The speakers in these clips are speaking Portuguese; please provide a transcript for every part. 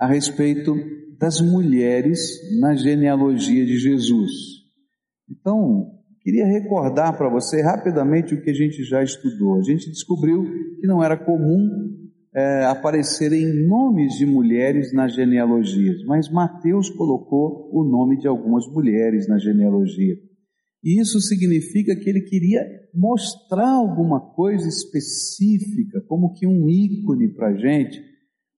a respeito das mulheres na genealogia de Jesus. Então, queria recordar para você rapidamente o que a gente já estudou. A gente descobriu que não era comum é, aparecerem nomes de mulheres nas genealogias, mas Mateus colocou o nome de algumas mulheres na genealogia. E isso significa que ele queria mostrar alguma coisa específica, como que um ícone para a gente,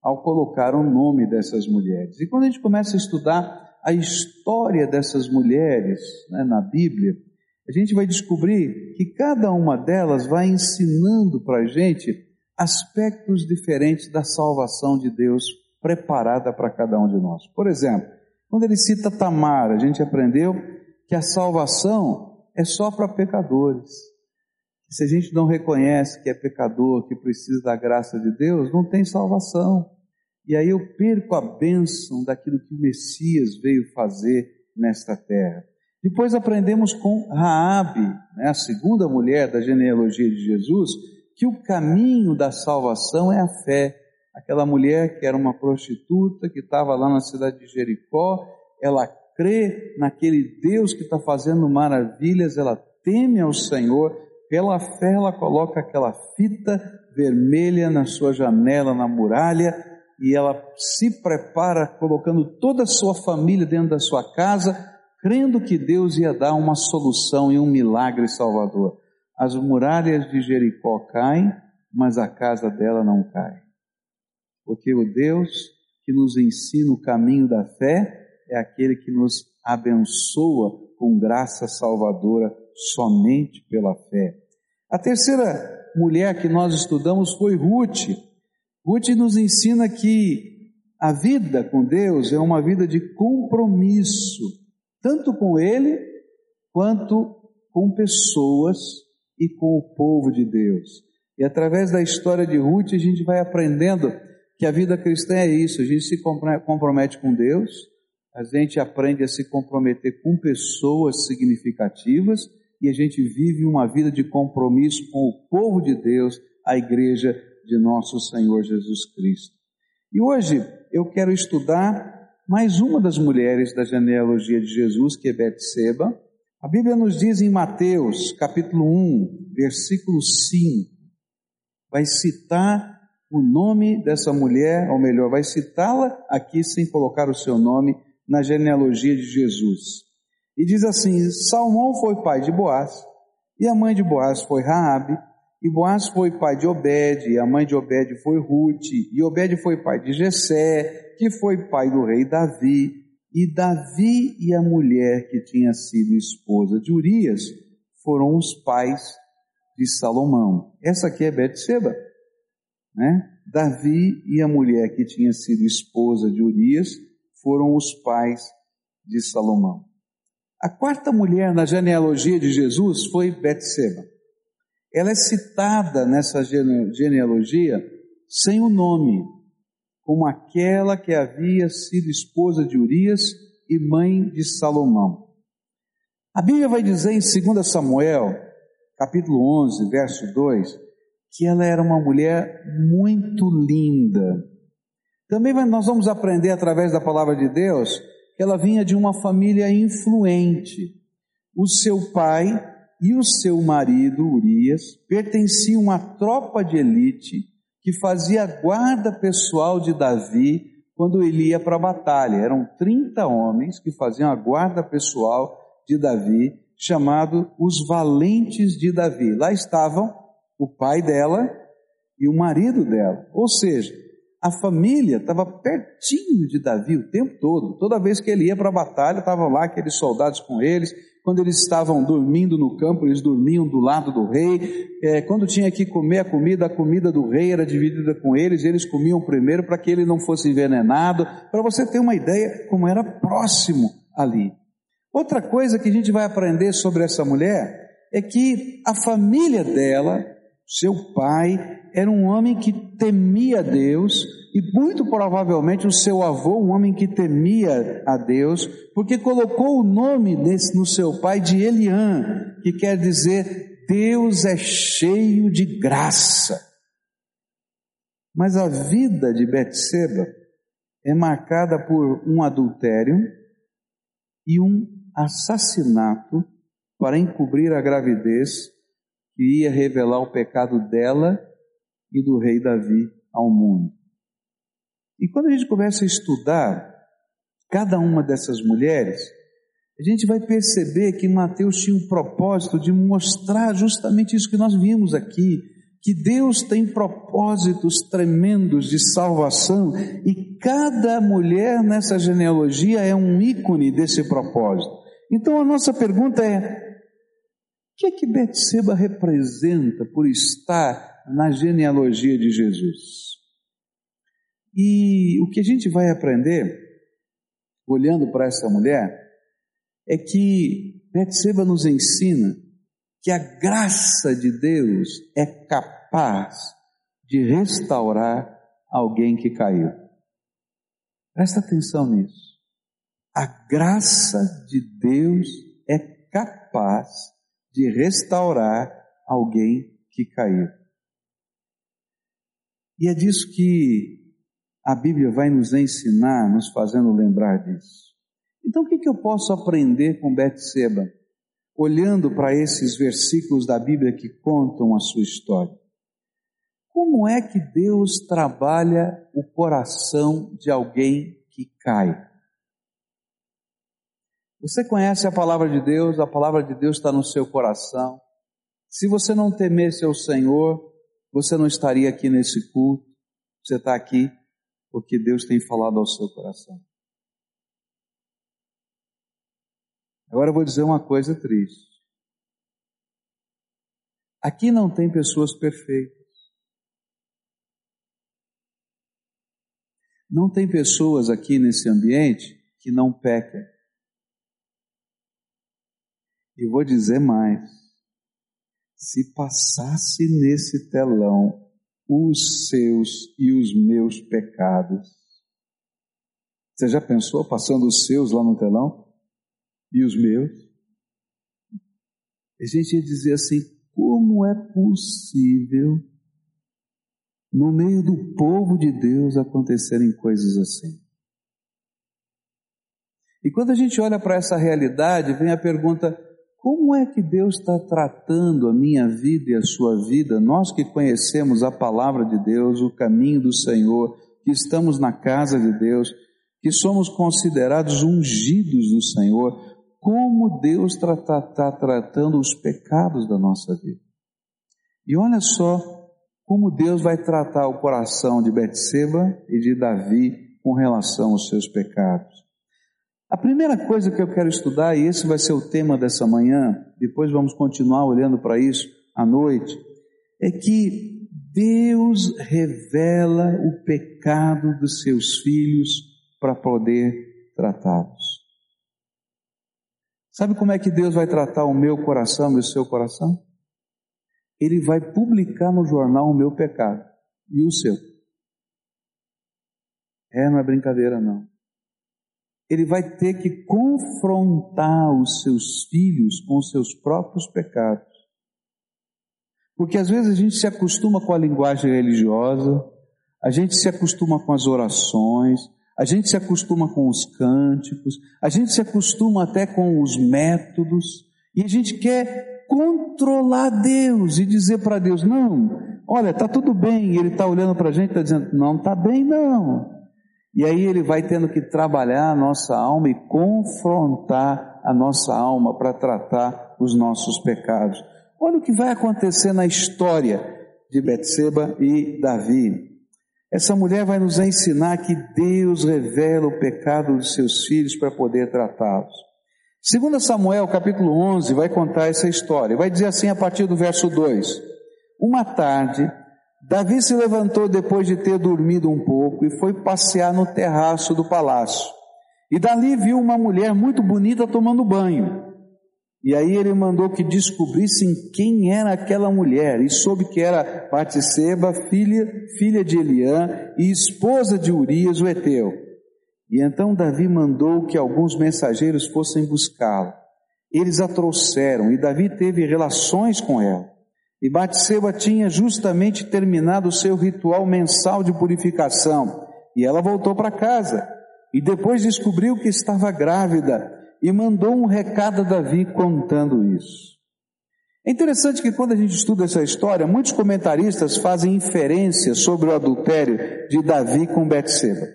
ao colocar o nome dessas mulheres. E quando a gente começa a estudar a história dessas mulheres né, na Bíblia, a gente vai descobrir que cada uma delas vai ensinando para a gente aspectos diferentes da salvação de Deus preparada para cada um de nós. Por exemplo, quando ele cita Tamar, a gente aprendeu que a salvação é só para pecadores. Se a gente não reconhece que é pecador, que precisa da graça de Deus, não tem salvação. E aí eu perco a bênção daquilo que o Messias veio fazer nesta terra. Depois aprendemos com Raabe, né, a segunda mulher da genealogia de Jesus, que o caminho da salvação é a fé. Aquela mulher que era uma prostituta, que estava lá na cidade de Jericó, ela crê naquele Deus que está fazendo maravilhas, ela teme ao Senhor, pela fé ela coloca aquela fita vermelha na sua janela, na muralha, e ela se prepara colocando toda a sua família dentro da sua casa, crendo que Deus ia dar uma solução e um milagre salvador. As muralhas de Jericó caem, mas a casa dela não cai. Porque o Deus que nos ensina o caminho da fé é aquele que nos abençoa com graça salvadora somente pela fé. A terceira mulher que nós estudamos foi Ruth. Ruth nos ensina que a vida com Deus é uma vida de compromisso, tanto com Ele quanto com pessoas e com o povo de Deus. E através da história de Ruth, a gente vai aprendendo que a vida cristã é isso: a gente se compromete com Deus, a gente aprende a se comprometer com pessoas significativas e a gente vive uma vida de compromisso com o povo de Deus, a igreja de nosso Senhor Jesus Cristo. E hoje eu quero estudar mais uma das mulheres da genealogia de Jesus, que é Betseba, a Bíblia nos diz em Mateus, capítulo 1, versículo 5, vai citar o nome dessa mulher, ou melhor, vai citá-la aqui sem colocar o seu nome na genealogia de Jesus. E diz assim: Salmão foi pai de Boaz, e a mãe de Boaz foi Raabe, e Boaz foi pai de Obed, e a mãe de Obed foi Ruth, e Obed foi pai de Jessé, que foi pai do rei Davi, e Davi e a mulher que tinha sido esposa de Urias foram os pais de Salomão. Essa aqui é Betseba, né? Davi e a mulher que tinha sido esposa de Urias foram os pais de Salomão. A quarta mulher na genealogia de Jesus foi Betseba. Ela é citada nessa genealogia sem o nome, como aquela que havia sido esposa de Urias e mãe de Salomão. A Bíblia vai dizer em 2 Samuel, capítulo 11, verso 2, que ela era uma mulher muito linda. Também nós vamos aprender através da palavra de Deus que ela vinha de uma família influente. O seu pai e o seu marido, Urias, pertenciam à tropa de elite que fazia guarda pessoal de Davi quando ele ia para a batalha. Eram 30 homens que faziam a guarda pessoal de Davi, chamado os valentes de Davi. Lá estavam o pai dela e o marido dela. Ou seja, a família estava pertinho de Davi o tempo todo. Toda vez que ele ia para a batalha, estavam lá aqueles soldados com eles, quando eles estavam dormindo no campo, eles dormiam do lado do rei. É, quando tinha que comer a comida, a comida do rei era dividida com eles, eles comiam primeiro para que ele não fosse envenenado. Para você ter uma ideia como era próximo ali. Outra coisa que a gente vai aprender sobre essa mulher é que a família dela, seu pai, era um homem que temia Deus e muito provavelmente o seu avô, um homem que temia a Deus, porque colocou o nome desse, no seu pai de Eliã, que quer dizer Deus é cheio de graça. Mas a vida de Betseba é marcada por um adultério e um assassinato para encobrir a gravidez que ia revelar o pecado dela e do rei Davi ao mundo. E quando a gente começa a estudar cada uma dessas mulheres, a gente vai perceber que Mateus tinha um propósito de mostrar justamente isso que nós vimos aqui, que Deus tem propósitos tremendos de salvação e cada mulher nessa genealogia é um ícone desse propósito. Então a nossa pergunta é: o que é que Betseba representa por estar na genealogia de Jesus? E o que a gente vai aprender olhando para essa mulher é que Betseba nos ensina que a graça de Deus é capaz de restaurar alguém que caiu. Presta atenção nisso. A graça de Deus é capaz de restaurar alguém que caiu. E é disso que a Bíblia vai nos ensinar, nos fazendo lembrar disso. Então, o que, que eu posso aprender com Betseba, olhando para esses versículos da Bíblia que contam a sua história? Como é que Deus trabalha o coração de alguém que cai? Você conhece a palavra de Deus, a palavra de Deus está no seu coração. Se você não temesse ao Senhor, você não estaria aqui nesse culto. Você está aqui porque Deus tem falado ao seu coração. Agora eu vou dizer uma coisa triste. Aqui não tem pessoas perfeitas. Não tem pessoas aqui nesse ambiente que não pequem. E vou dizer mais. Se passasse nesse telão os seus e os meus pecados. Você já pensou passando os seus lá no telão? e os meus. A gente ia dizer assim: como é possível no meio do povo de Deus acontecerem coisas assim? E quando a gente olha para essa realidade, vem a pergunta: como é que Deus está tratando a minha vida e a sua vida? Nós que conhecemos a palavra de Deus, o caminho do Senhor, que estamos na casa de Deus, que somos considerados ungidos do Senhor, como Deus está tá, tá tratando os pecados da nossa vida. E olha só como Deus vai tratar o coração de Betseba e de Davi com relação aos seus pecados. A primeira coisa que eu quero estudar, e esse vai ser o tema dessa manhã, depois vamos continuar olhando para isso à noite, é que Deus revela o pecado dos seus filhos para poder tratá-los. Sabe como é que Deus vai tratar o meu coração e o seu coração? Ele vai publicar no jornal o meu pecado e o seu. É, não é brincadeira não. Ele vai ter que confrontar os seus filhos com os seus próprios pecados. Porque às vezes a gente se acostuma com a linguagem religiosa, a gente se acostuma com as orações, a gente se acostuma com os cânticos, a gente se acostuma até com os métodos, e a gente quer controlar Deus e dizer para Deus: não, olha, está tudo bem, e Ele está olhando para a gente e está dizendo: não está bem, não. E aí Ele vai tendo que trabalhar a nossa alma e confrontar a nossa alma para tratar os nossos pecados. Olha o que vai acontecer na história de Betseba e Davi. Essa mulher vai nos ensinar que Deus revela o pecado dos seus filhos para poder tratá-los. Segundo Samuel, capítulo 11, vai contar essa história. Vai dizer assim a partir do verso 2. Uma tarde, Davi se levantou depois de ter dormido um pouco e foi passear no terraço do palácio. E dali viu uma mulher muito bonita tomando banho. E aí ele mandou que descobrissem quem era aquela mulher e soube que era Batseba, filha, filha de Eliã e esposa de Urias, o Eteu. E então Davi mandou que alguns mensageiros fossem buscá-la. Eles a trouxeram e Davi teve relações com ela. E Batseba tinha justamente terminado o seu ritual mensal de purificação. E ela voltou para casa e depois descobriu que estava grávida e mandou um recado a Davi contando isso. É interessante que quando a gente estuda essa história, muitos comentaristas fazem inferências sobre o adultério de Davi com Betseba.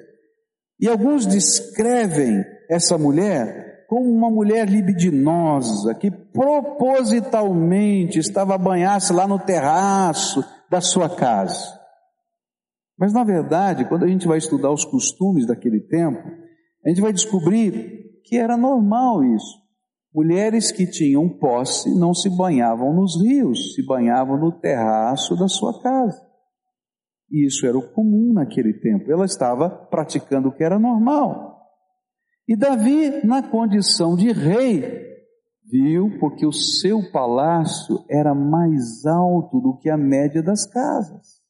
E alguns descrevem essa mulher como uma mulher libidinosa que propositalmente estava a banhar-se lá no terraço da sua casa. Mas na verdade, quando a gente vai estudar os costumes daquele tempo, a gente vai descobrir que era normal isso. Mulheres que tinham posse não se banhavam nos rios, se banhavam no terraço da sua casa. E isso era o comum naquele tempo. Ela estava praticando o que era normal. E Davi, na condição de rei, viu porque o seu palácio era mais alto do que a média das casas.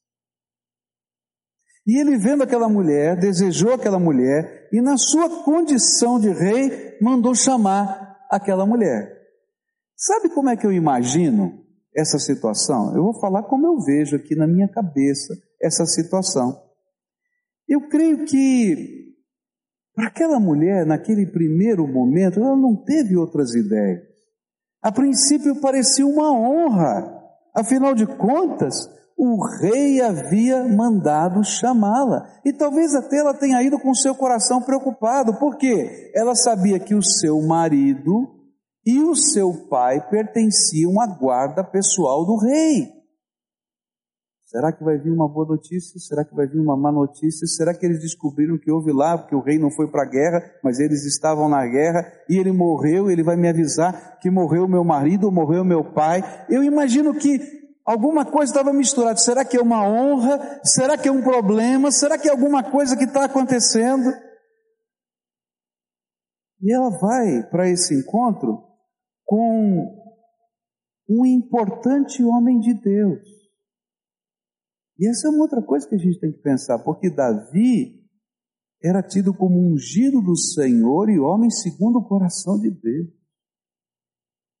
E ele vendo aquela mulher, desejou aquela mulher, e na sua condição de rei, mandou chamar aquela mulher. Sabe como é que eu imagino essa situação? Eu vou falar como eu vejo aqui na minha cabeça essa situação. Eu creio que para aquela mulher, naquele primeiro momento, ela não teve outras ideias. A princípio parecia uma honra, afinal de contas, o rei havia mandado chamá-la. E talvez até ela tenha ido com seu coração preocupado, porque ela sabia que o seu marido e o seu pai pertenciam à guarda pessoal do rei. Será que vai vir uma boa notícia? Será que vai vir uma má notícia? Será que eles descobriram que houve lá, porque o rei não foi para a guerra, mas eles estavam na guerra e ele morreu, ele vai me avisar que morreu meu marido morreu meu pai? Eu imagino que alguma coisa estava misturada. Será que é uma honra? Será que é um problema? Será que é alguma coisa que está acontecendo? E ela vai para esse encontro com um importante homem de Deus. E essa é uma outra coisa que a gente tem que pensar, porque Davi era tido como ungido do Senhor e homem segundo o coração de Deus.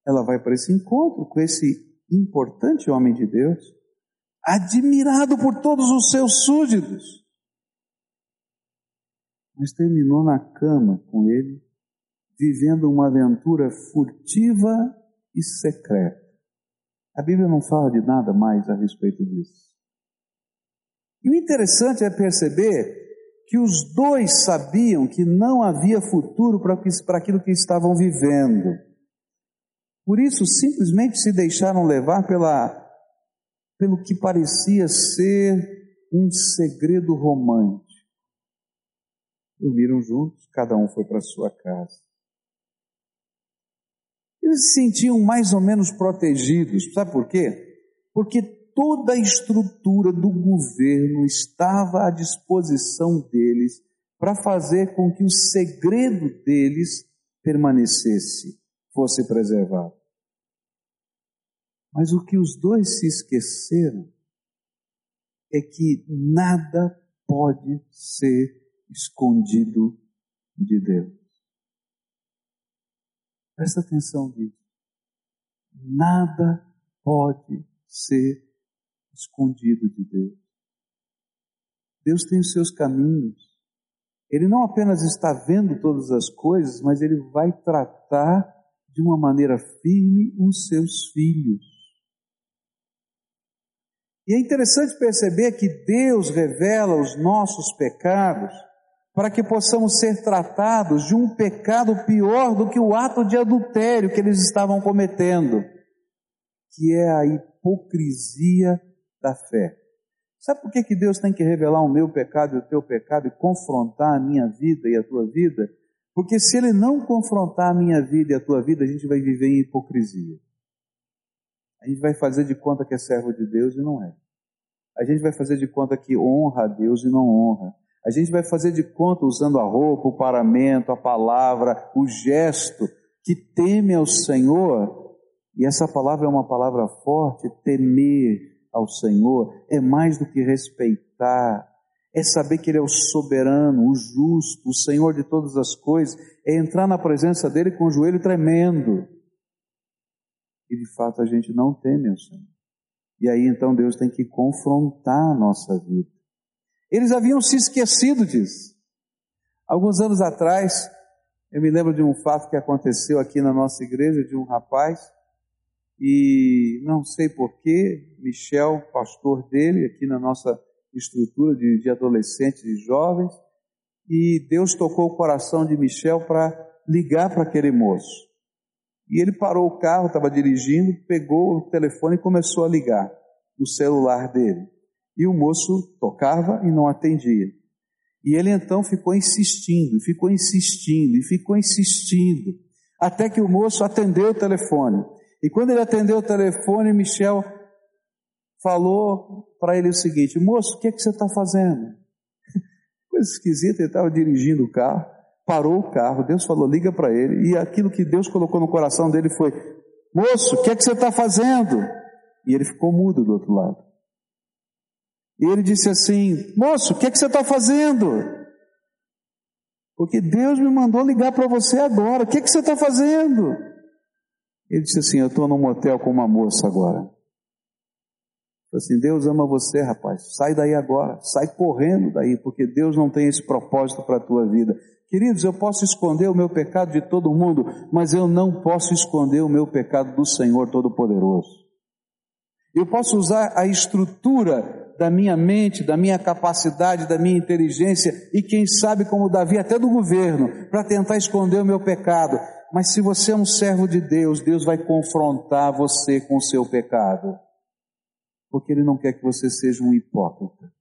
Ela vai para esse encontro com esse importante homem de Deus, admirado por todos os seus súditos, mas terminou na cama com ele, vivendo uma aventura furtiva e secreta. A Bíblia não fala de nada mais a respeito disso. E o interessante é perceber que os dois sabiam que não havia futuro para aquilo que estavam vivendo. Por isso, simplesmente se deixaram levar pela, pelo que parecia ser um segredo romântico. Dormiram juntos, cada um foi para sua casa. Eles se sentiam mais ou menos protegidos. Sabe por quê? Porque toda a estrutura do governo estava à disposição deles para fazer com que o segredo deles permanecesse, fosse preservado. Mas o que os dois se esqueceram é que nada pode ser escondido de Deus. Presta atenção nisso. Nada pode ser escondido de Deus. Deus tem os seus caminhos. Ele não apenas está vendo todas as coisas, mas ele vai tratar de uma maneira firme os seus filhos. E é interessante perceber que Deus revela os nossos pecados para que possamos ser tratados de um pecado pior do que o ato de adultério que eles estavam cometendo, que é a hipocrisia da fé. Sabe por que, que Deus tem que revelar o meu pecado e o teu pecado e confrontar a minha vida e a tua vida? Porque se Ele não confrontar a minha vida e a tua vida, a gente vai viver em hipocrisia. A gente vai fazer de conta que é servo de Deus e não é. A gente vai fazer de conta que honra a Deus e não honra. A gente vai fazer de conta usando a roupa, o paramento, a palavra, o gesto, que teme ao Senhor. E essa palavra é uma palavra forte, temer ao Senhor é mais do que respeitar, é saber que Ele é o soberano, o justo, o Senhor de todas as coisas, é entrar na presença dEle com o joelho tremendo. E de fato a gente não teme o Senhor. E aí então Deus tem que confrontar a nossa vida. Eles haviam se esquecido disso. Alguns anos atrás, eu me lembro de um fato que aconteceu aqui na nossa igreja, de um rapaz, e não sei porquê, Michel, pastor dele, aqui na nossa estrutura de, de adolescentes e jovens, e Deus tocou o coração de Michel para ligar para aquele moço. E ele parou o carro, estava dirigindo, pegou o telefone e começou a ligar no celular dele. E o moço tocava e não atendia. E ele então ficou insistindo, ficou insistindo, e ficou insistindo, até que o moço atendeu o telefone. E quando ele atendeu o telefone, Michel falou para ele o seguinte: Moço, o que, é que você está fazendo? Coisa esquisita, ele estava dirigindo o carro, parou o carro, Deus falou: liga para ele, e aquilo que Deus colocou no coração dele foi: Moço, o que é que você está fazendo? E ele ficou mudo do outro lado. E ele disse assim: Moço, o que é que você está fazendo? Porque Deus me mandou ligar para você agora, o que é que você está fazendo? Ele disse assim: Eu estou num motel com uma moça agora. assim: Deus ama você, rapaz. Sai daí agora. Sai correndo daí, porque Deus não tem esse propósito para a tua vida. Queridos, eu posso esconder o meu pecado de todo mundo, mas eu não posso esconder o meu pecado do Senhor Todo-Poderoso. Eu posso usar a estrutura da minha mente, da minha capacidade, da minha inteligência e quem sabe como Davi até do governo para tentar esconder o meu pecado. Mas se você é um servo de Deus, Deus vai confrontar você com o seu pecado. Porque Ele não quer que você seja um hipócrita.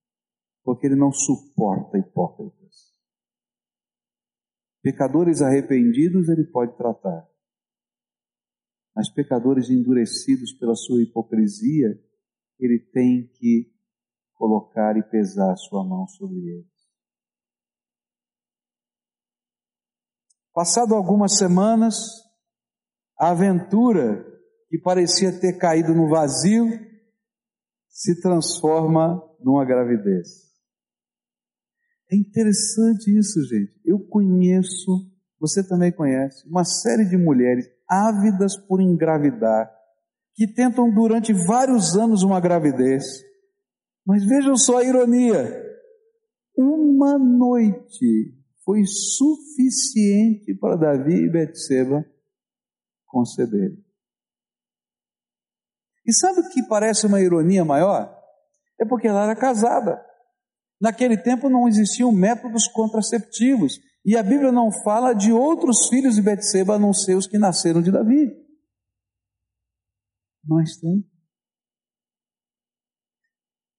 Porque Ele não suporta hipócritas. Pecadores arrependidos Ele pode tratar. Mas pecadores endurecidos pela sua hipocrisia, Ele tem que colocar e pesar sua mão sobre eles. Passado algumas semanas, a aventura que parecia ter caído no vazio se transforma numa gravidez. É interessante isso, gente. Eu conheço, você também conhece, uma série de mulheres ávidas por engravidar, que tentam durante vários anos uma gravidez. Mas vejam só a ironia. Uma noite foi suficiente para Davi e Betseba conceder. E sabe o que parece uma ironia maior? É porque ela era casada. Naquele tempo não existiam métodos contraceptivos. E a Bíblia não fala de outros filhos de Betseba a não ser os que nasceram de Davi. Nós temos.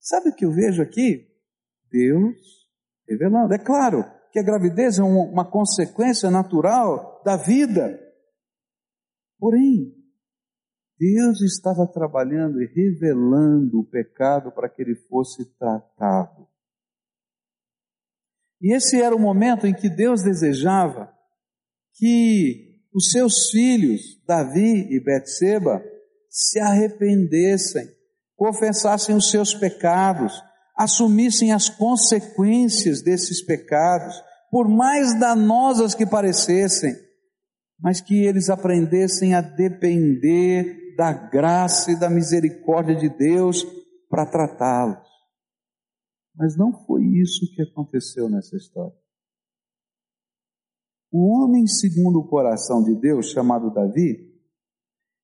Sabe o que eu vejo aqui? Deus revelando. É claro, que a gravidez é uma consequência natural da vida. Porém, Deus estava trabalhando e revelando o pecado para que ele fosse tratado. E esse era o momento em que Deus desejava que os seus filhos, Davi e Betseba, se arrependessem, confessassem os seus pecados, assumissem as consequências desses pecados, por mais danosas que parecessem, mas que eles aprendessem a depender da graça e da misericórdia de Deus para tratá-los. Mas não foi isso que aconteceu nessa história. O homem segundo o coração de Deus, chamado Davi,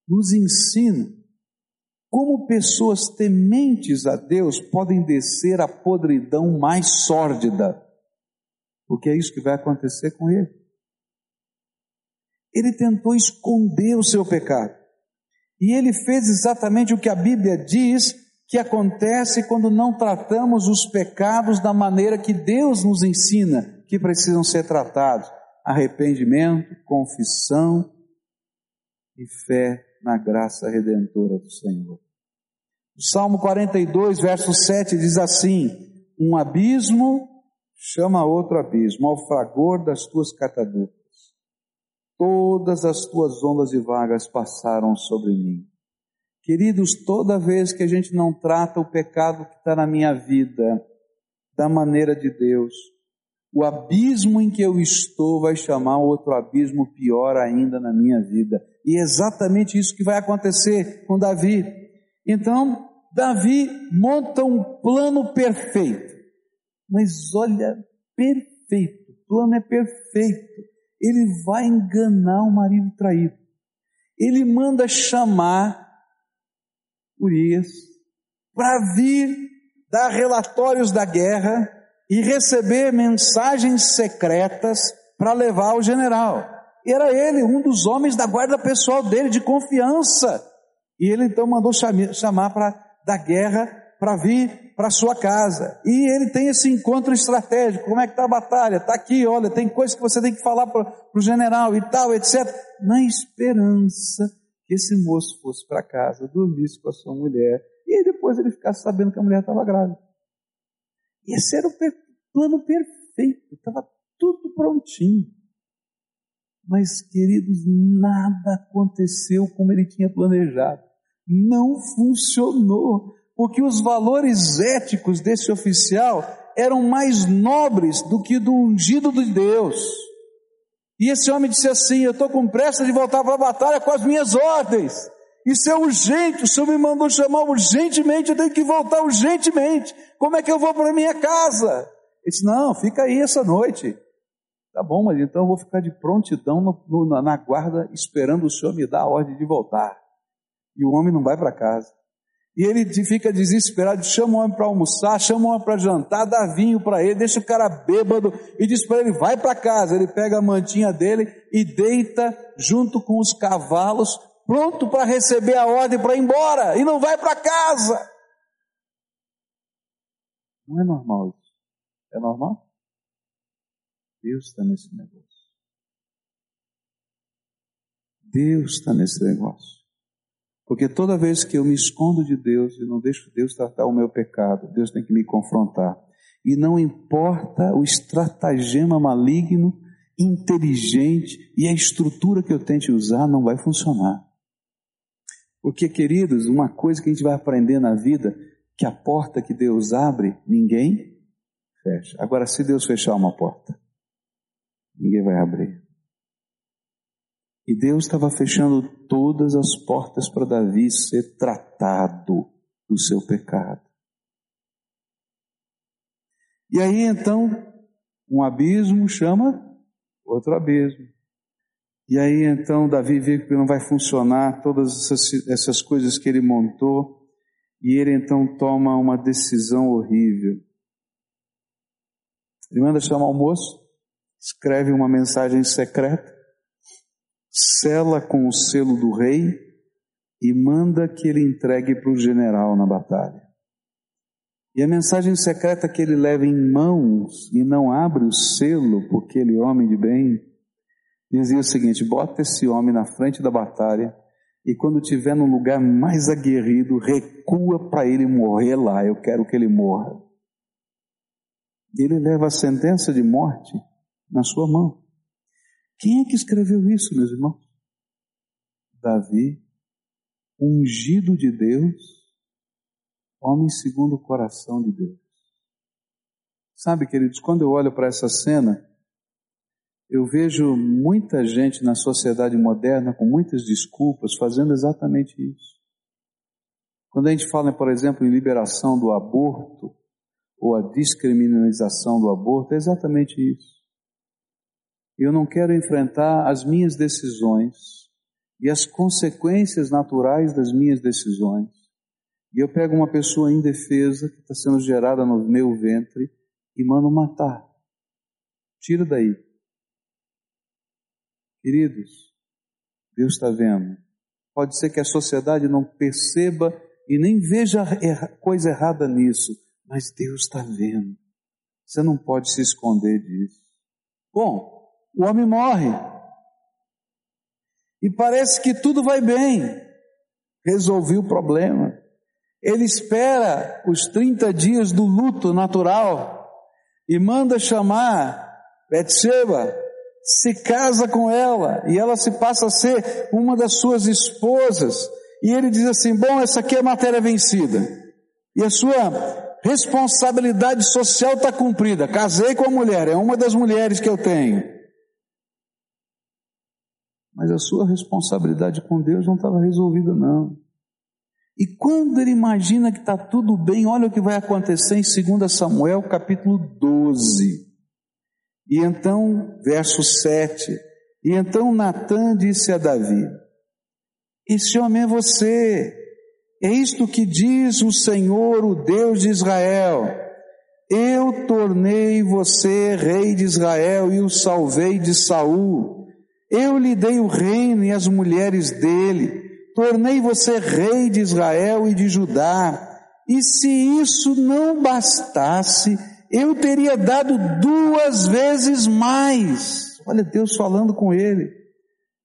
nos ensina como pessoas tementes a Deus podem descer a podridão mais sórdida? Porque é isso que vai acontecer com ele. Ele tentou esconder o seu pecado. E ele fez exatamente o que a Bíblia diz que acontece quando não tratamos os pecados da maneira que Deus nos ensina que precisam ser tratados: arrependimento, confissão e fé na graça redentora do Senhor. O Salmo 42, verso 7 diz assim: Um abismo chama outro abismo, ao fragor das tuas catadupas. Todas as tuas ondas e vagas passaram sobre mim. Queridos, toda vez que a gente não trata o pecado que está na minha vida da maneira de Deus, o abismo em que eu estou vai chamar outro abismo pior ainda na minha vida. E é exatamente isso que vai acontecer com Davi. Então, Davi monta um plano perfeito. Mas olha, perfeito, o plano é perfeito. Ele vai enganar o marido traído. Ele manda chamar Urias para vir dar relatórios da guerra e receber mensagens secretas para levar ao general. Era ele, um dos homens da guarda pessoal dele, de confiança. E ele então mandou chamar para da guerra para vir para sua casa. E ele tem esse encontro estratégico. Como é que está a batalha? Está aqui, olha, tem coisa que você tem que falar para o general e tal, etc. Na esperança que esse moço fosse para casa, dormisse com a sua mulher, e depois ele ficasse sabendo que a mulher estava grávida. Esse era o plano perfeito, estava tudo prontinho. Mas, queridos, nada aconteceu como ele tinha planejado. Não funcionou, porque os valores éticos desse oficial eram mais nobres do que do ungido de Deus. E esse homem disse assim: Eu estou com pressa de voltar para a batalha com as minhas ordens. Isso é urgente, o Senhor me mandou chamar urgentemente, eu tenho que voltar urgentemente. Como é que eu vou para minha casa? Ele disse: Não, fica aí essa noite. Tá bom, mas então eu vou ficar de prontidão no, no, na guarda, esperando o Senhor me dar a ordem de voltar. E o homem não vai para casa. E ele fica desesperado, chama o homem para almoçar, chama o homem para jantar, dá vinho para ele, deixa o cara bêbado e diz para ele: vai para casa. Ele pega a mantinha dele e deita junto com os cavalos, pronto para receber a ordem para ir embora, e não vai para casa. Não é normal isso. É normal? Deus está nesse negócio. Deus está nesse negócio. Porque toda vez que eu me escondo de Deus e não deixo Deus tratar o meu pecado, Deus tem que me confrontar. E não importa o estratagema maligno, inteligente e a estrutura que eu tente usar, não vai funcionar. Porque, queridos, uma coisa que a gente vai aprender na vida, que a porta que Deus abre, ninguém fecha. Agora, se Deus fechar uma porta, ninguém vai abrir. E Deus estava fechando todas as portas para Davi ser tratado do seu pecado. E aí então, um abismo chama outro abismo. E aí então Davi vê que não vai funcionar todas essas, essas coisas que ele montou, e ele então toma uma decisão horrível. Ele manda chamar o moço, escreve uma mensagem secreta, sela com o selo do rei e manda que ele entregue para o general na batalha. E a mensagem secreta que ele leva em mãos e não abre o selo, porque ele é homem de bem, dizia o seguinte: bota esse homem na frente da batalha e quando estiver no lugar mais aguerrido, recua para ele morrer lá. Eu quero que ele morra. E ele leva a sentença de morte na sua mão. Quem é que escreveu isso, meus irmãos? Davi, ungido de Deus, homem segundo o coração de Deus. Sabe, queridos, quando eu olho para essa cena, eu vejo muita gente na sociedade moderna com muitas desculpas fazendo exatamente isso. Quando a gente fala, por exemplo, em liberação do aborto ou a descriminalização do aborto, é exatamente isso eu não quero enfrentar as minhas decisões e as consequências naturais das minhas decisões. E eu pego uma pessoa indefesa que está sendo gerada no meu ventre e mando matar. Tira daí. Queridos, Deus está vendo. Pode ser que a sociedade não perceba e nem veja coisa errada nisso, mas Deus está vendo. Você não pode se esconder disso. Bom, o homem morre. E parece que tudo vai bem. Resolvi o problema. Ele espera os 30 dias do luto natural e manda chamar Betseba, se casa com ela e ela se passa a ser uma das suas esposas. E ele diz assim: Bom, essa aqui é matéria vencida. E a sua responsabilidade social está cumprida. Casei com a mulher, é uma das mulheres que eu tenho. Mas a sua responsabilidade com Deus não estava resolvida, não. E quando ele imagina que está tudo bem, olha o que vai acontecer em 2 Samuel capítulo 12. E então, verso 7. E então Natan disse a Davi: Esse homem é você. É isto que diz o Senhor, o Deus de Israel. Eu tornei você rei de Israel e o salvei de Saul. Eu lhe dei o reino e as mulheres dele tornei você rei de Israel e de Judá. E se isso não bastasse, eu teria dado duas vezes mais. Olha Deus falando com ele.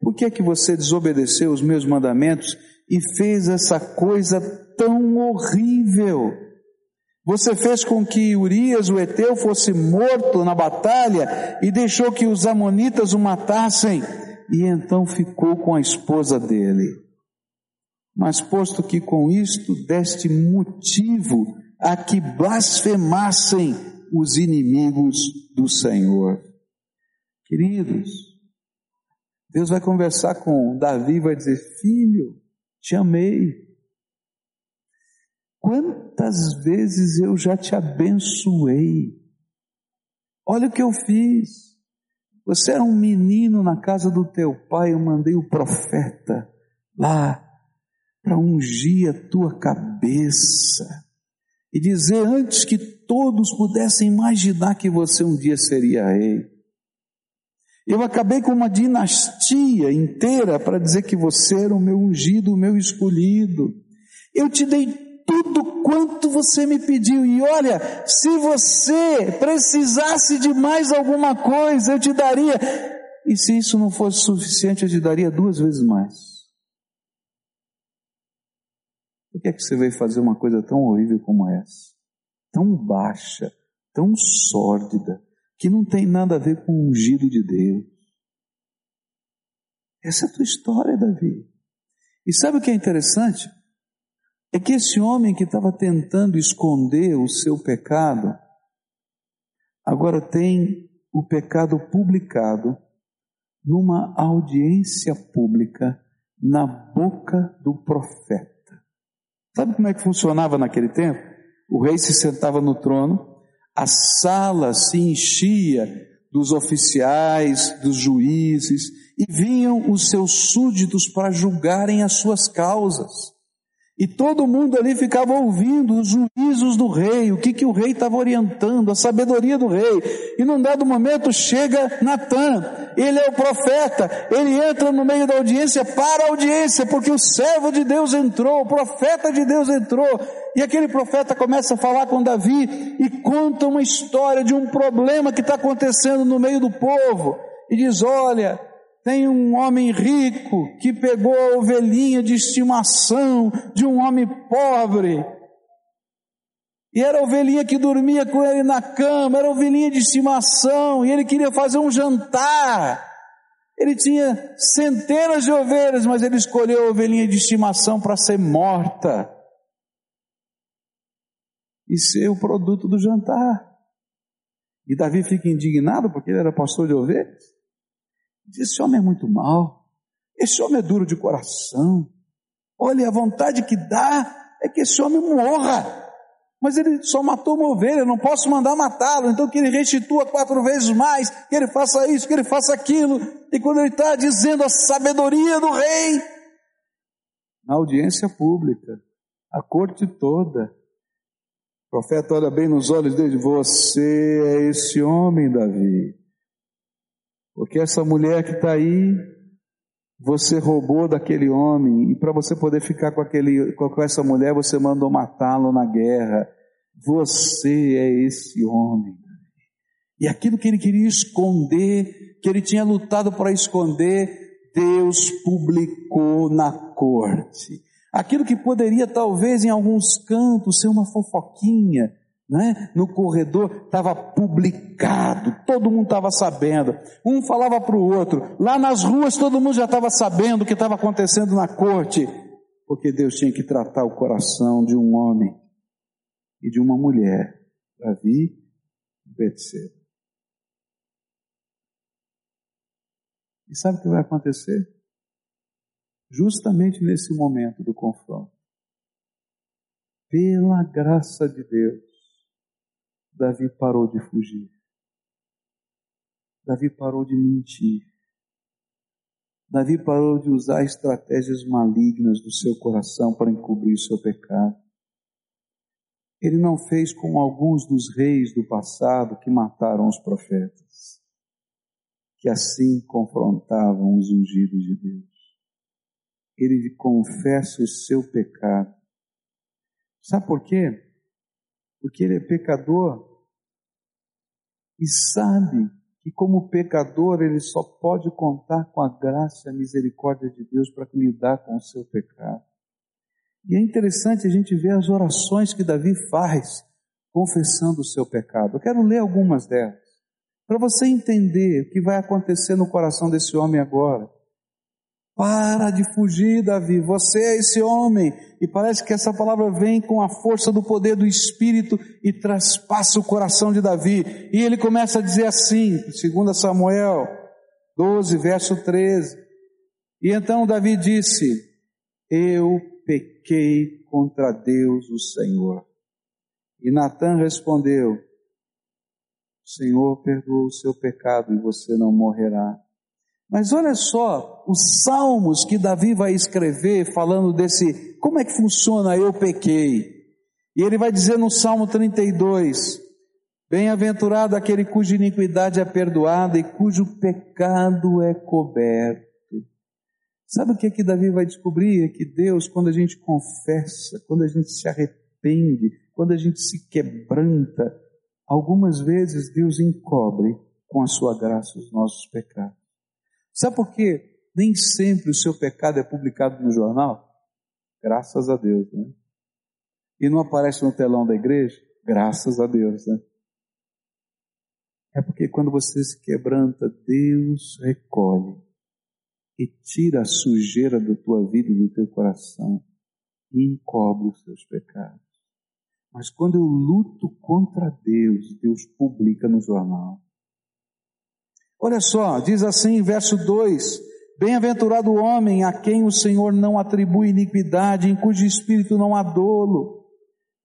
Por que é que você desobedeceu os meus mandamentos e fez essa coisa tão horrível? Você fez com que Urias, o Eteu, fosse morto na batalha e deixou que os amonitas o matassem, e então ficou com a esposa dele. Mas posto que com isto deste motivo a que blasfemassem os inimigos do Senhor. Queridos, Deus vai conversar com Davi e vai dizer: Filho, te amei. Quantas vezes eu já te abençoei? Olha o que eu fiz. Você era um menino na casa do teu pai, eu mandei o profeta lá para ungir a tua cabeça e dizer antes que todos pudessem imaginar que você um dia seria rei. Eu acabei com uma dinastia inteira para dizer que você era o meu ungido, o meu escolhido. Eu te dei tudo quanto você me pediu. E olha, se você precisasse de mais alguma coisa, eu te daria. E se isso não fosse suficiente, eu te daria duas vezes mais. Por que é que você veio fazer uma coisa tão horrível como essa? Tão baixa, tão sórdida, que não tem nada a ver com o ungido de Deus. Essa é a tua história, Davi. E sabe o que é interessante? É que esse homem que estava tentando esconder o seu pecado, agora tem o pecado publicado numa audiência pública na boca do profeta. Sabe como é que funcionava naquele tempo? O rei se sentava no trono, a sala se enchia dos oficiais, dos juízes, e vinham os seus súditos para julgarem as suas causas. E todo mundo ali ficava ouvindo os juízos do rei, o que, que o rei estava orientando, a sabedoria do rei. E num dado momento chega Natan, ele é o profeta, ele entra no meio da audiência para a audiência, porque o servo de Deus entrou, o profeta de Deus entrou. E aquele profeta começa a falar com Davi e conta uma história de um problema que está acontecendo no meio do povo. E diz: Olha, tem um homem rico que pegou a ovelhinha de estimação de um homem pobre. E era a ovelhinha que dormia com ele na cama, era a ovelhinha de estimação, e ele queria fazer um jantar. Ele tinha centenas de ovelhas, mas ele escolheu a ovelhinha de estimação para ser morta e ser o produto do jantar. E Davi fica indignado porque ele era pastor de ovelhas. Esse homem é muito mal, esse homem é duro de coração. Olha, a vontade que dá é que esse homem morra. Mas ele só matou uma ovelha, não posso mandar matá-lo, então que ele restitua quatro vezes mais, que ele faça isso, que ele faça aquilo. E quando ele está dizendo a sabedoria do rei, na audiência pública, a corte toda, o profeta olha bem nos olhos dele, você é esse homem, Davi. Porque essa mulher que está aí, você roubou daquele homem, e para você poder ficar com, aquele, com essa mulher, você mandou matá-lo na guerra. Você é esse homem. E aquilo que ele queria esconder, que ele tinha lutado para esconder, Deus publicou na corte. Aquilo que poderia talvez em alguns cantos ser uma fofoquinha, né? no corredor, estava publicado, todo mundo estava sabendo. Um falava para o outro, lá nas ruas todo mundo já estava sabendo o que estava acontecendo na corte, porque Deus tinha que tratar o coração de um homem e de uma mulher, Davi e Betseba. E sabe o que vai acontecer? Justamente nesse momento do confronto, pela graça de Deus, Davi parou de fugir. Davi parou de mentir. Davi parou de usar estratégias malignas do seu coração para encobrir o seu pecado. Ele não fez como alguns dos reis do passado que mataram os profetas, que assim confrontavam os ungidos de Deus. Ele confessa o seu pecado. Sabe por quê? Porque ele é pecador e sabe que, como pecador, ele só pode contar com a graça e a misericórdia de Deus para lidar com o seu pecado. E é interessante a gente ver as orações que Davi faz confessando o seu pecado. Eu quero ler algumas delas, para você entender o que vai acontecer no coração desse homem agora. Para de fugir, Davi. Você é esse homem. E parece que essa palavra vem com a força do poder do Espírito e traspassa o coração de Davi. E ele começa a dizer assim, 2 Samuel 12, verso 13. E então Davi disse: Eu pequei contra Deus, o Senhor. E Natan respondeu: O Senhor perdoou o seu pecado e você não morrerá. Mas olha só, os salmos que Davi vai escrever falando desse, como é que funciona eu pequei. E ele vai dizer no Salmo 32, Bem-aventurado aquele cuja iniquidade é perdoada e cujo pecado é coberto. Sabe o que é que Davi vai descobrir? É que Deus, quando a gente confessa, quando a gente se arrepende, quando a gente se quebranta, algumas vezes Deus encobre com a sua graça os nossos pecados. Sabe por quê? Nem sempre o seu pecado é publicado no jornal? Graças a Deus, né? E não aparece no telão da igreja? Graças a Deus, né? É porque quando você se quebranta, Deus recolhe e tira a sujeira da tua vida e do teu coração e encobre os teus pecados. Mas quando eu luto contra Deus, Deus publica no jornal. Olha só, diz assim, verso 2: Bem-aventurado o homem a quem o Senhor não atribui iniquidade, em cujo espírito não há dolo.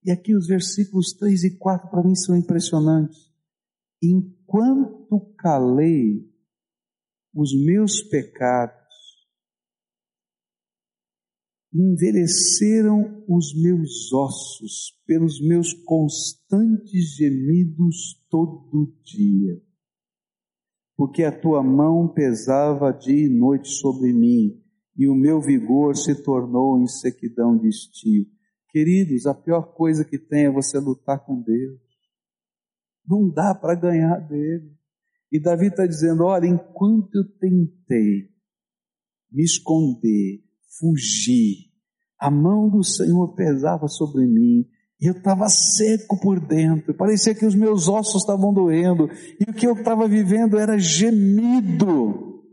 E aqui os versículos 3 e 4 para mim são impressionantes. Enquanto calei os meus pecados, envelheceram os meus ossos pelos meus constantes gemidos todo dia porque a tua mão pesava dia e noite sobre mim, e o meu vigor se tornou em sequidão de estio. Queridos, a pior coisa que tem é você lutar com Deus. Não dá para ganhar dele. E Davi está dizendo: olha, enquanto eu tentei me esconder, fugir, a mão do Senhor pesava sobre mim, eu estava seco por dentro, parecia que os meus ossos estavam doendo, e o que eu estava vivendo era gemido.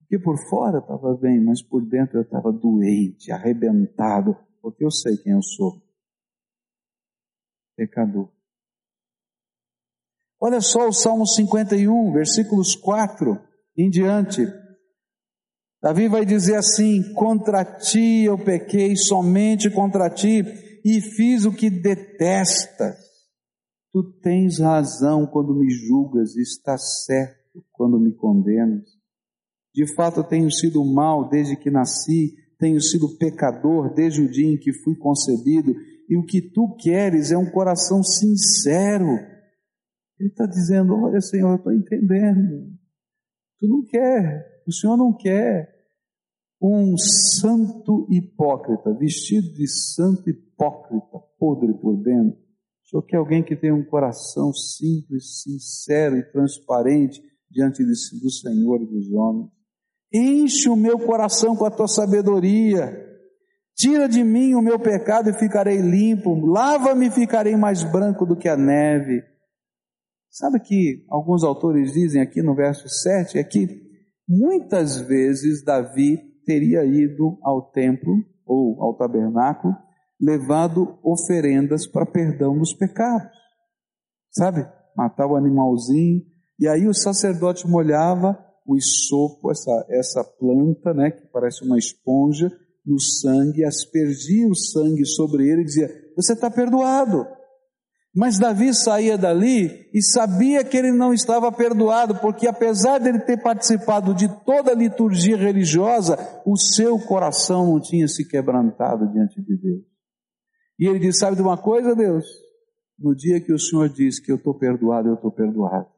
Porque por fora estava bem, mas por dentro eu estava doente, arrebentado, porque eu sei quem eu sou. Pecador. Olha só o Salmo 51, versículos 4 em diante. Davi vai dizer assim: Contra ti eu pequei, somente contra ti e fiz o que detestas. Tu tens razão quando me julgas e estás certo quando me condenas. De fato, tenho sido mal desde que nasci, tenho sido pecador desde o dia em que fui concebido, e o que tu queres é um coração sincero. Ele está dizendo: Olha, Senhor, eu estou entendendo. Tu não quer, o Senhor não quer um santo hipócrita, vestido de santo hipócrita, podre por dentro. O Senhor quer alguém que tenha um coração simples, sincero e transparente diante do Senhor e dos homens. Enche o meu coração com a tua sabedoria. Tira de mim o meu pecado e ficarei limpo. Lava-me e ficarei mais branco do que a neve. Sabe que alguns autores dizem aqui no verso 7 é que muitas vezes Davi teria ido ao templo ou ao tabernáculo, levado oferendas para perdão dos pecados. Sabe? Matava o animalzinho, e aí o sacerdote molhava o isopo, essa, essa planta, né, que parece uma esponja, no sangue, aspergia o sangue sobre ele e dizia: Você está perdoado. Mas Davi saía dali e sabia que ele não estava perdoado, porque apesar dele ter participado de toda a liturgia religiosa, o seu coração não tinha se quebrantado diante de Deus. E ele disse: Sabe de uma coisa, Deus? No dia que o Senhor diz que eu estou perdoado, eu estou perdoado.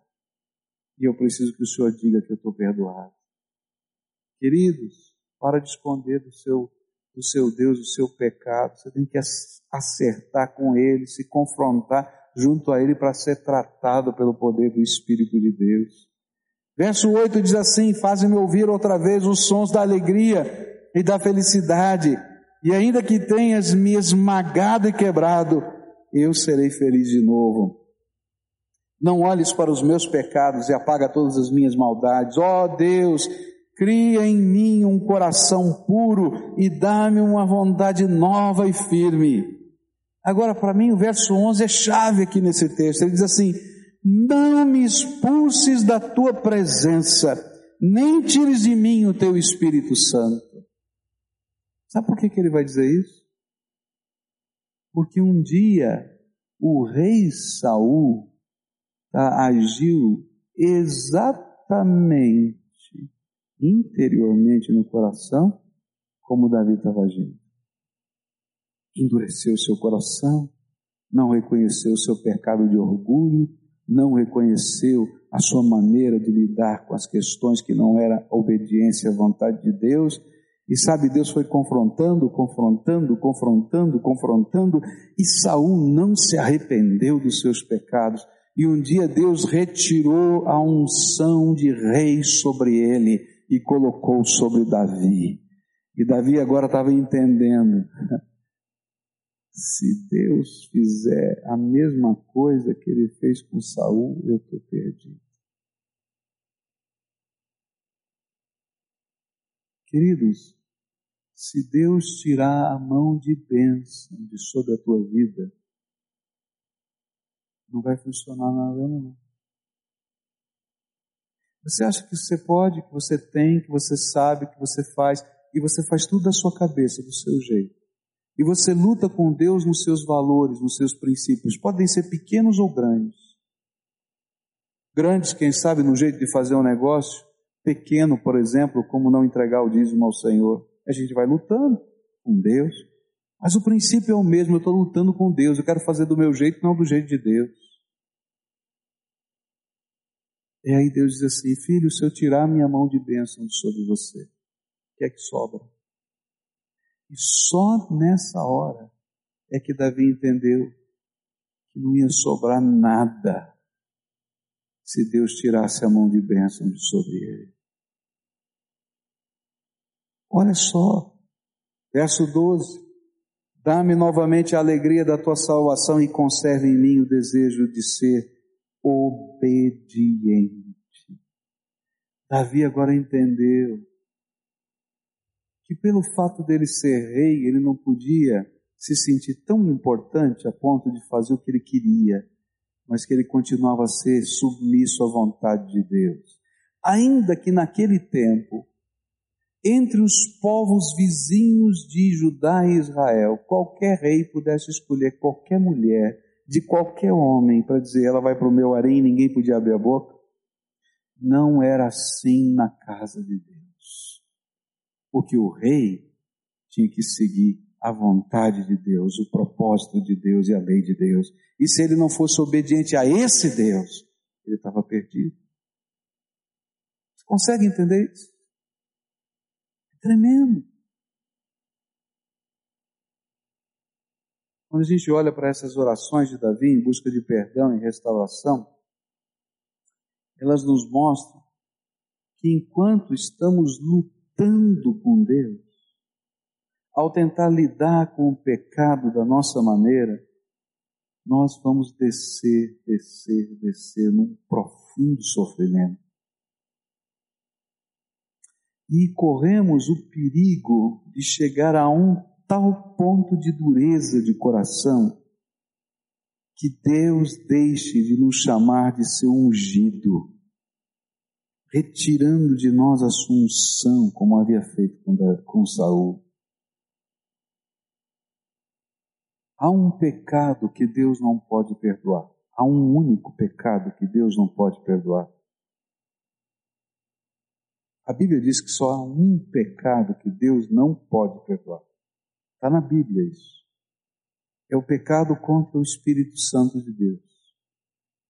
E eu preciso que o Senhor diga que eu estou perdoado. Queridos, para de esconder do seu, do seu Deus o seu pecado. Você tem que acertar com Ele, se confrontar junto a Ele para ser tratado pelo poder do Espírito de Deus. Verso 8 diz assim: Fazem-me ouvir outra vez os sons da alegria e da felicidade, e ainda que tenhas me esmagado e quebrado, eu serei feliz de novo. Não olhes para os meus pecados e apaga todas as minhas maldades. Ó oh Deus, cria em mim um coração puro e dá-me uma vontade nova e firme. Agora, para mim, o verso 11 é chave aqui nesse texto. Ele diz assim: Não me expulses da tua presença, nem tires de mim o teu Espírito Santo. Sabe por que, que ele vai dizer isso? Porque um dia o rei Saul tá, agiu exatamente interiormente no coração como Davi estava agindo. Endureceu seu coração, não reconheceu seu pecado de orgulho, não reconheceu a sua maneira de lidar com as questões que não era obediência à vontade de Deus, e sabe, Deus foi confrontando, confrontando, confrontando, confrontando, e Saul não se arrependeu dos seus pecados. E um dia Deus retirou a unção de rei sobre ele e colocou sobre Davi. E Davi agora estava entendendo. Se Deus fizer a mesma coisa que ele fez com Saul, eu estou perdido. Queridos, se Deus tirar a mão de bênção de sobre a tua vida, não vai funcionar nada não. Você acha que você pode, que você tem, que você sabe, que você faz, e você faz tudo da sua cabeça, do seu jeito. E você luta com Deus nos seus valores, nos seus princípios, podem ser pequenos ou grandes. Grandes, quem sabe, no jeito de fazer um negócio, pequeno, por exemplo, como não entregar o dízimo ao Senhor. A gente vai lutando com Deus. Mas o princípio é o mesmo, eu estou lutando com Deus, eu quero fazer do meu jeito, não do jeito de Deus. E aí Deus diz assim: Filho, se eu tirar minha mão de bênção de sobre você, o que é que sobra? E só nessa hora é que Davi entendeu que não ia sobrar nada se Deus tirasse a mão de bênção de sobre ele. Olha só, verso 12: Dá-me novamente a alegria da tua salvação e conserve em mim o desejo de ser obediente. Davi agora entendeu que pelo fato dele ser rei, ele não podia se sentir tão importante a ponto de fazer o que ele queria, mas que ele continuava a ser submisso à vontade de Deus. Ainda que naquele tempo, entre os povos vizinhos de Judá e Israel, qualquer rei pudesse escolher qualquer mulher de qualquer homem para dizer ela vai para o meu harém e ninguém podia abrir a boca. Não era assim na casa de Deus. Porque o rei tinha que seguir a vontade de Deus, o propósito de Deus e a lei de Deus. E se ele não fosse obediente a esse Deus, ele estava perdido. Você consegue entender isso? É tremendo. Quando a gente olha para essas orações de Davi em busca de perdão e restauração, elas nos mostram que enquanto estamos lutando com Deus, ao tentar lidar com o pecado da nossa maneira, nós vamos descer, descer, descer num profundo sofrimento. E corremos o perigo de chegar a um tal ponto de dureza de coração que Deus deixe de nos chamar de seu ungido, retirando de nós a sua unção, como havia feito com, com Saul. Há um pecado que Deus não pode perdoar. Há um único pecado que Deus não pode perdoar. A Bíblia diz que só há um pecado que Deus não pode perdoar. Está na Bíblia isso. É o pecado contra o Espírito Santo de Deus.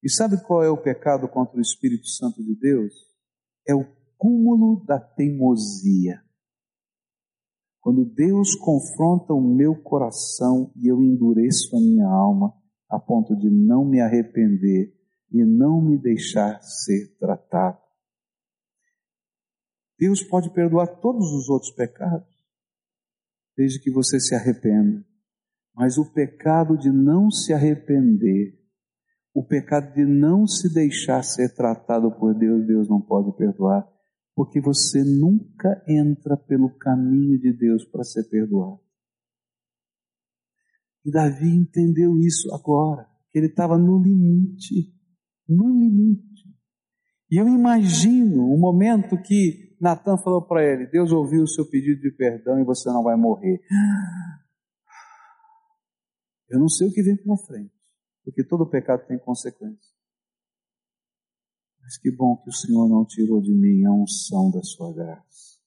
E sabe qual é o pecado contra o Espírito Santo de Deus? É o cúmulo da teimosia. Quando Deus confronta o meu coração e eu endureço a minha alma a ponto de não me arrepender e não me deixar ser tratado. Deus pode perdoar todos os outros pecados, desde que você se arrependa. Mas o pecado de não se arrepender, o pecado de não se deixar ser tratado por Deus, Deus não pode perdoar, porque você nunca entra pelo caminho de Deus para ser perdoado. E Davi entendeu isso agora, que ele estava no limite, no limite. E eu imagino o momento que Natan falou para ele: Deus ouviu o seu pedido de perdão e você não vai morrer. Eu não sei o que vem pela frente, porque todo pecado tem consequência. Mas que bom que o Senhor não tirou de mim a unção da sua graça.